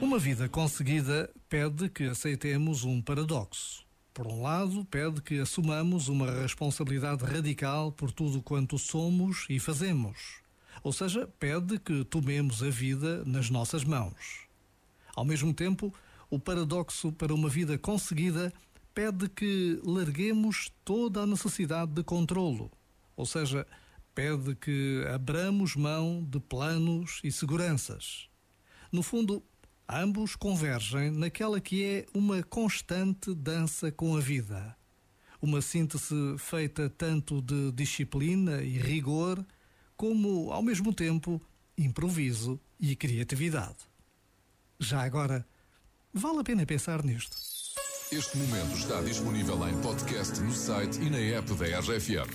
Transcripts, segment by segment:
Uma vida conseguida pede que aceitemos um paradoxo. Por um lado, pede que assumamos uma responsabilidade radical por tudo quanto somos e fazemos. Ou seja, pede que tomemos a vida nas nossas mãos. Ao mesmo tempo, o paradoxo para uma vida conseguida pede que larguemos toda a necessidade de controlo. Ou seja, pede que abramos mão de planos e seguranças. No fundo, ambos convergem naquela que é uma constante dança com a vida. Uma síntese feita tanto de disciplina e rigor, como, ao mesmo tempo, improviso e criatividade. Já agora, vale a pena pensar nisto. Este momento está disponível em podcast no site e na app da RFM.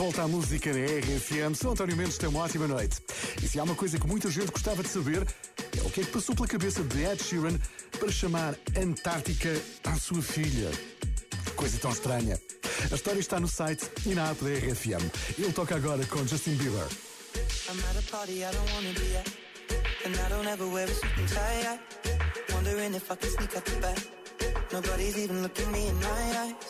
Volta à música na RFM, São António Mendes tem uma ótima noite. E se há uma coisa que muita gente gostava de saber, é o que é que passou pela cabeça de Ed Sheeran para chamar Antártica à sua filha. Coisa tão estranha. A história está no site e na app da RFM. Ele toca agora com Justin Bieber. I'm at a party I don't wanna be at. And I don't ever wear a suit and tie. Wondering if I can sneak out the back. Nobody's even looking me in my eyes.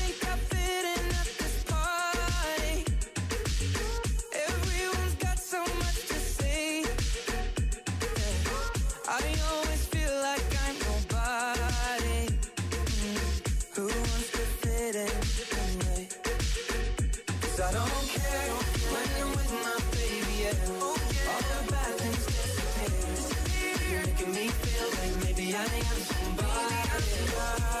somebody.